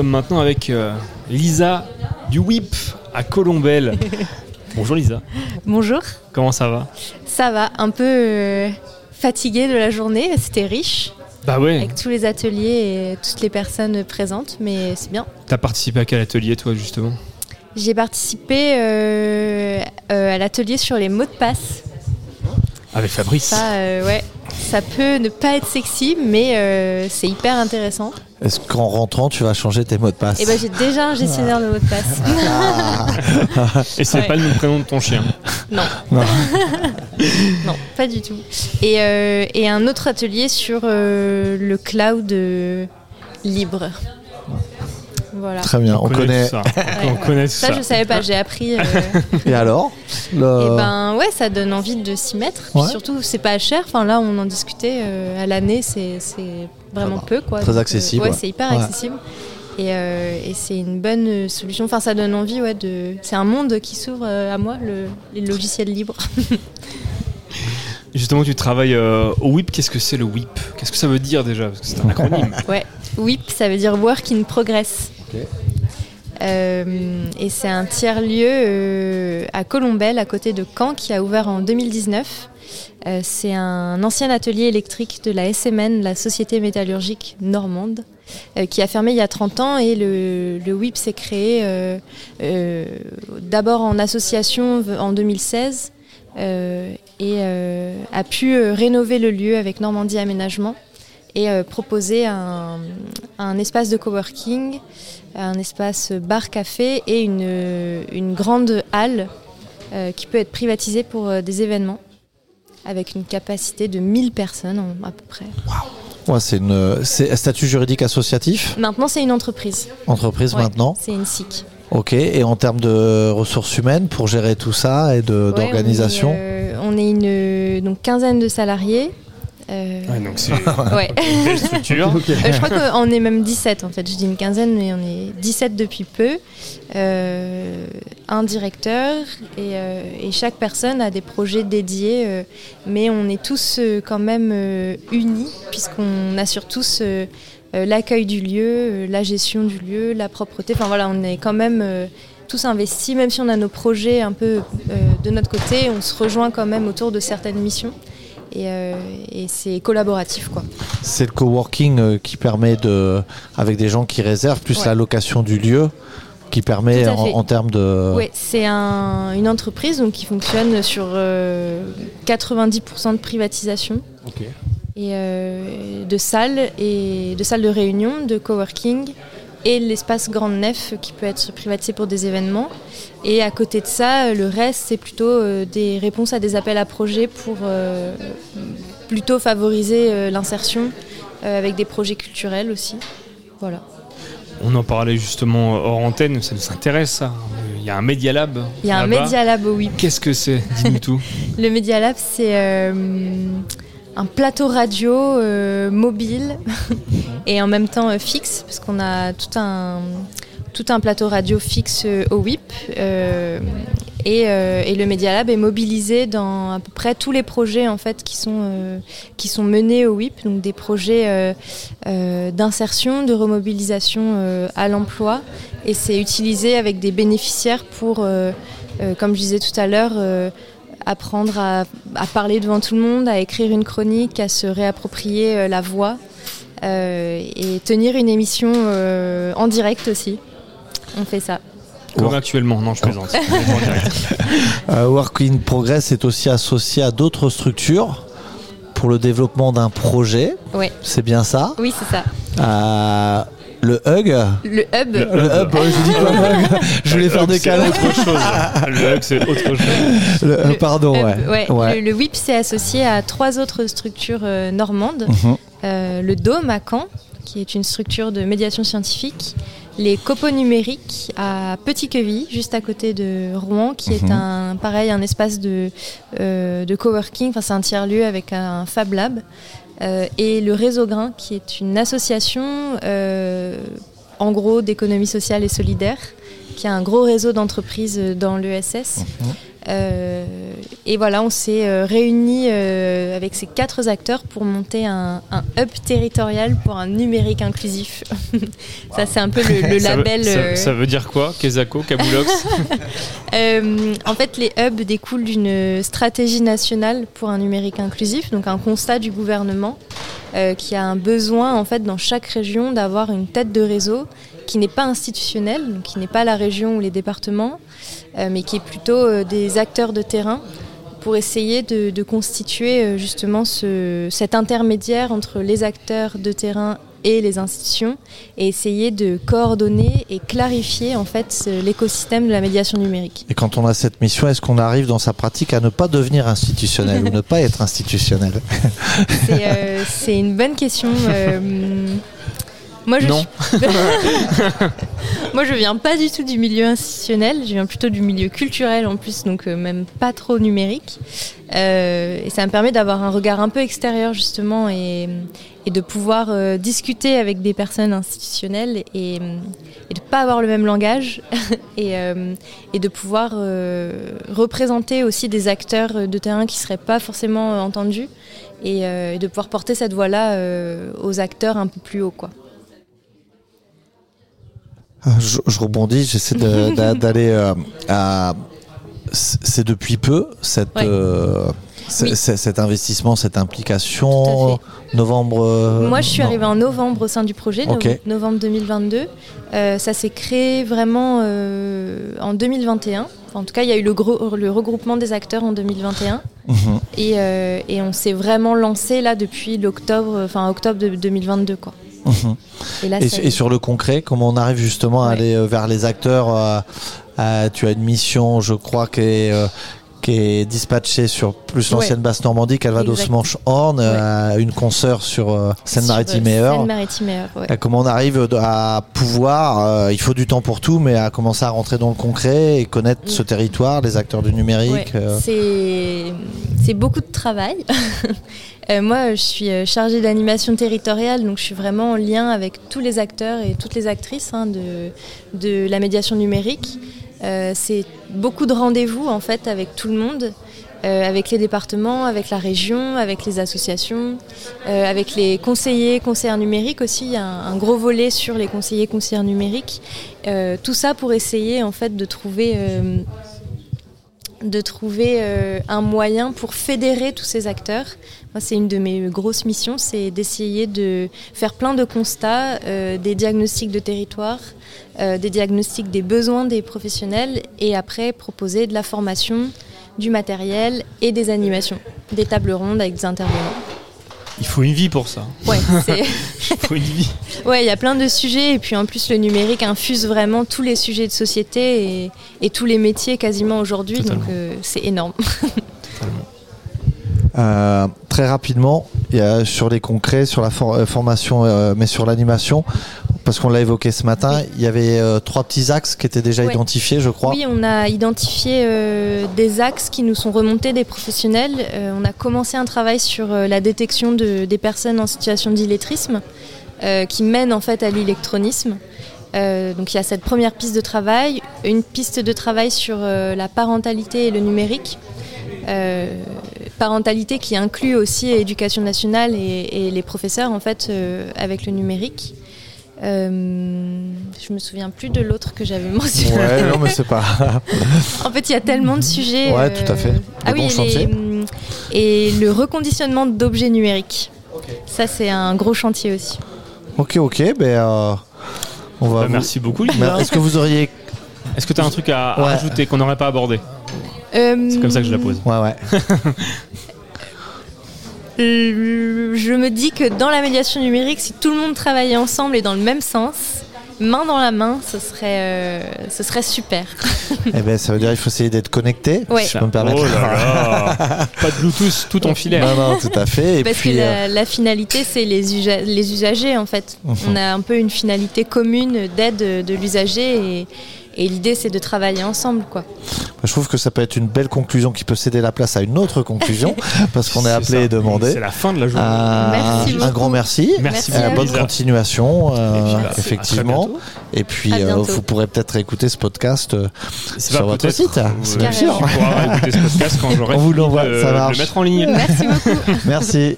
sommes maintenant avec euh, Lisa du WIP à Colombelle. Bonjour Lisa. Bonjour. Comment ça va? Ça va, un peu euh, fatiguée de la journée, c'était riche. Bah ouais. Avec tous les ateliers et toutes les personnes présentes, mais c'est bien. T'as participé à quel atelier toi justement? J'ai participé euh, euh, à l'atelier sur les mots de passe. Avec Fabrice. Ça, euh, ouais, ça peut ne pas être sexy, mais euh, c'est hyper intéressant. Est-ce qu'en rentrant, tu vas changer tes mots de passe Et ben j'ai déjà un gestionnaire de mots de passe. Et c'est Ouais. pas le nom de prénom de ton chien. non. Non. non, pas du tout. Et, euh, et un autre atelier sur euh, le cloud euh, libre. Voilà. Très bien, on, connaît. tout ça. On connaît tout Ça, ça. je savais pas, j'ai appris. euh, Et alors Et Le- ben ouais, ça donne envie de s'y mettre. Puis Ouais. surtout, c'est pas cher. Enfin là, on en discutait euh, à l'année, c'est c'est vraiment peu quoi. Très Donc, euh, accessible, ouais, ouais. c'est hyper Ouais. accessible. Et, euh, et c'est une bonne solution. Enfin, ça donne envie, ouais. De... C'est un monde qui s'ouvre à moi, le, les logiciels libres. Justement, tu travailles euh, au WIP. Qu'est-ce que c'est le WIP Qu'est-ce que ça veut dire déjà? Parce que c'est un acronyme. Ouais, WIP, ça veut dire Work in Progress. Euh, et c'est un tiers-lieu euh, à Colombelle, à côté de Caen, qui a ouvert en 2019. Euh, c'est un ancien atelier électrique de la SMN, la Société métallurgique normande, qui a fermé il y a 30 ans. Et le, WIP s'est créé d'abord en association en 2016 euh, et a pu rénover le lieu avec Normandie Aménagement et proposer un espace de coworking, un espace bar-café et une, une grande halle euh, qui peut être privatisée pour euh, des événements avec une capacité de 1000 personnes à peu près. Ouais, c'est une c'est un statut juridique associatif, Maintenant, c'est une entreprise. entreprise Ouais, maintenant? C'est une SIC. Ok. Et en termes de ressources humaines pour gérer tout ça et Ouais, d'organisation On est, euh, on est une donc, quinzaine de salariés. Euh, Ouais, donc c'est ouais. une belle structure. Euh, je crois qu'on est même 17 en fait. Je dis une quinzaine, mais on est 17 depuis peu. Euh, un directeur et, euh, et chaque personne a des projets dédiés, mais on est tous quand même unis puisqu'on assure tous l'accueil du lieu, la gestion du lieu, la propreté. Enfin voilà, on est quand même tous investis, même si on a nos projets un peu euh, de notre côté, on se rejoint quand même autour de certaines missions. Et, euh, et c'est collaboratif quoi. C'est le coworking euh, qui permet de, avec des gens qui réservent, plus Ouais. la location du lieu, qui permet en, termes de. Oui, c'est un- une entreprise donc, qui fonctionne sur euh, 90% de privatisation et euh, de salles et de salles de réunion, de coworking et l'espace Grande Nef qui peut être privatisé pour des événements. Et à côté de ça, le reste, c'est plutôt euh, des réponses à des appels à projets pour euh, plutôt favoriser euh, l'insertion euh, avec des projets culturels aussi. Voilà. On en parlait justement hors antenne. Ça nous intéresse ça. Il y a un Media Lab. Il y a un. Media Lab WIP. Qu'est-ce que c'est? Dis-nous tout. Le Media Lab, c'est euh, un plateau radio euh, mobile et en même temps euh, fixe, parce qu'on a tout un, tout un plateau radio fixe euh, au WIP. et, euh, et le Media Lab est mobilisé dans à peu près tous les projets en fait, qui, sont, euh, qui sont menés au WIP, donc des projets euh, d'insertion, de remobilisation à l'emploi. Et c'est utilisé avec des bénéficiaires pour, comme je disais tout à l'heure, apprendre à, à parler devant tout le monde, à écrire une chronique, à se réapproprier euh, la voix euh, et tenir une émission euh, en direct aussi. On fait ça. Comme actuellement. Non, je plaisante. Euh, Work in Progress est aussi associé à d'autres structures pour le développement d'un projet. Ouais. C'est bien ça? Oui, c'est ça. Euh, le Hug. Le hub. Le- Le Hub, ouais, je dis pas Hug. Je voulais faire Le des câlins. autre chose. Le hub, c'est autre chose. Le- Le pardon, hub, ouais. ouais. Ouais. Le, le WIP s'est associé à trois autres structures euh, normandes. Mhm. Euh, le Dôme à Caen, qui est une structure de médiation scientifique. Les copeaux numériques à Petit-Queville, juste à côté de Rouen, qui est Mhm. un pareil un espace de, euh, de coworking. Enfin, c'est un tiers lieu avec un Fab Lab. Euh, et le Réseau Grain, qui est une association, euh, en gros, d'économie sociale et solidaire, qui a un gros réseau d'entreprises dans l'ESS. Euh, Et voilà, on s'est euh, réunis euh, avec ces quatre acteurs pour monter un, un hub territorial pour un numérique inclusif. ça, c'est un peu le, le Ça veut- label. Ça, euh, ça veut dire quoi Kezako, Kabulox euh, en fait, les hubs découlent d'une stratégie nationale pour un numérique inclusif, donc un constat du gouvernement euh, qui a un besoin en fait dans chaque région d'avoir une tête de réseau qui n'est pas institutionnelle, donc qui n'est pas la région ou les départements, euh, mais qui est plutôt euh, des acteurs de terrain pour essayer de, de constituer euh, justement ce, cet intermédiaire entre les acteurs de terrain et les institutions et essayer de coordonner et clarifier en fait l'écosystème de la médiation numérique. Et quand on a cette mission, est-ce qu'on arrive dans sa pratique à ne pas devenir institutionnel ou ne pas être institutionnel? C'est euh, c'est une bonne question. euh, moi, je Non. suis- moi, je viens pas du tout du milieu institutionnel. Je viens plutôt du milieu culturel en plus, donc euh, même pas trop numérique. Euh, et ça me permet d'avoir un regard un peu extérieur justement et, et de pouvoir euh, discuter avec des personnes institutionnelles et, et de pas avoir le même langage et, euh, et de pouvoir représenter aussi des acteurs de terrain qui seraient pas forcément entendus et, de pouvoir porter cette voix-là aux acteurs un peu plus haut quoi. Euh, je, je rebondis, j'essaie d'aller euh, à. C'est depuis peu cette, Ouais. euh, Oui. cet investissement, cette implication. Novembre. euh, Moi, je suis non. arrivée en novembre au sein du projet, Ok. novembre 2022. Euh, ça s'est créé vraiment en 2021. Enfin, en tout cas, il y a eu le, gros- le regroupement des acteurs en 2021. Mhm. Et, et on s'est vraiment lancé là depuis l'octobre, enfin octobre de 2022 quoi. Et là, sur le concret, comment on arrive justement à aller euh, vers les acteurs euh, Tu as une mission, je crois, qui est, euh, qui est dispatchée sur plus l'ancienne Ouais. Basse-Normandie, Calvados, Exact. Manche, Horn, euh, une consoeur sur euh, Seine-Maritime et euh, Eure. Comment on arrive à pouvoir, il faut du temps pour tout, mais à commencer à rentrer dans le concret et connaître Mm. ce territoire, les acteurs du numérique. Ouais, c'est beaucoup de travail. Moi, je suis chargée d'animation territoriale, donc je suis vraiment en lien avec tous les acteurs et toutes les actrices hein, de, de la médiation numérique. Euh, c'est beaucoup de rendez-vous en fait avec tout le monde, euh, avec les départements, avec la région, avec les associations, euh, avec les conseillers, conseillères numériques aussi. Il y a un, un gros volet sur les conseillers, conseillères numériques. Tout ça pour essayer en fait de trouver de trouver euh, un moyen pour fédérer tous ces acteurs. Moi, c'est une de mes grosses missions, c'est d'essayer de faire plein de constats, euh, des diagnostics de territoire, euh, des diagnostics des besoins des professionnels et après proposer de la formation, du matériel et des animations, des tables rondes avec des intervenants. Il faut une vie pour ça. Ouais, une vie. Ouais, il y a plein de sujets et puis en plus le numérique infuse vraiment tous les sujets de société et, et tous les métiers quasiment aujourd'hui, donc euh, c'est énorme. Euh, très rapidement, il y a sur les concrets, sur la for- euh, formation, euh, mais sur l'animation, parce qu'on l'a évoqué ce matin, il y avait euh, trois petits axes qui étaient déjà identifiés, je crois. Oui, on a identifié euh, des axes qui nous sont remontés des professionnels. Euh, on a commencé un travail sur la détection de- des personnes en situation d'illettrisme qui mène en fait à l'électronisme. Donc il y a cette première piste de travail, une piste de travail sur la parentalité et le numérique. Euh, parentalité qui inclut aussi éducation nationale et, et les professeurs en fait euh, avec le numérique. Euh, je me souviens plus de l'autre que j'avais mentionné. Ouais, non, mais c'est pas. En fait, il y a tellement de sujets. Ouais, tout à fait. Ah oui, bons et, les- chantiers. et le reconditionnement d'objets numériques. Ça, c'est un gros chantier aussi. ok, ok, ben euh, on va. Bah, vous- merci beaucoup. Est-ce que vous auriez. Est-ce que tu as un truc à, à Ouais. rajouter qu'on n'aurait pas abordé? Euh, C'est comme ça que je la pose. Ouais, ouais. Euh, Je me dis que dans la médiation numérique, si tout le monde travaillait ensemble et dans le même sens, main dans la main, ce serait, euh, ce serait super. eh ben, ça veut dire qu'il faut essayer d'être connecté, Ouais. si je peux me permettre. Oh là là Pas de Bluetooth, tout en filaire. Non, non, tout à fait. Et Parce puis, que euh, la, la finalité, c'est les, usa- les usagers en fait. On a un peu une finalité commune d'aide de l'usager et, Et l'idée, c'est de travailler ensemble, quoi. Je trouve que ça peut être une belle conclusion qui peut céder la place à une autre conclusion parce qu'on est appelé ça. et demandé. C'est la fin de la journée. Euh, Merci un grand merci. Merci, Merci à Euh, bonne continuation, euh, Et bah, effectivement. bientôt. Et puis, euh, bientôt. vous pourrez peut-être écouter ce podcast euh, sur pas votre site. euh, C'est bien sûr. On vous l'envoie, ça le marche. mettre en ligne. Merci beaucoup. Merci.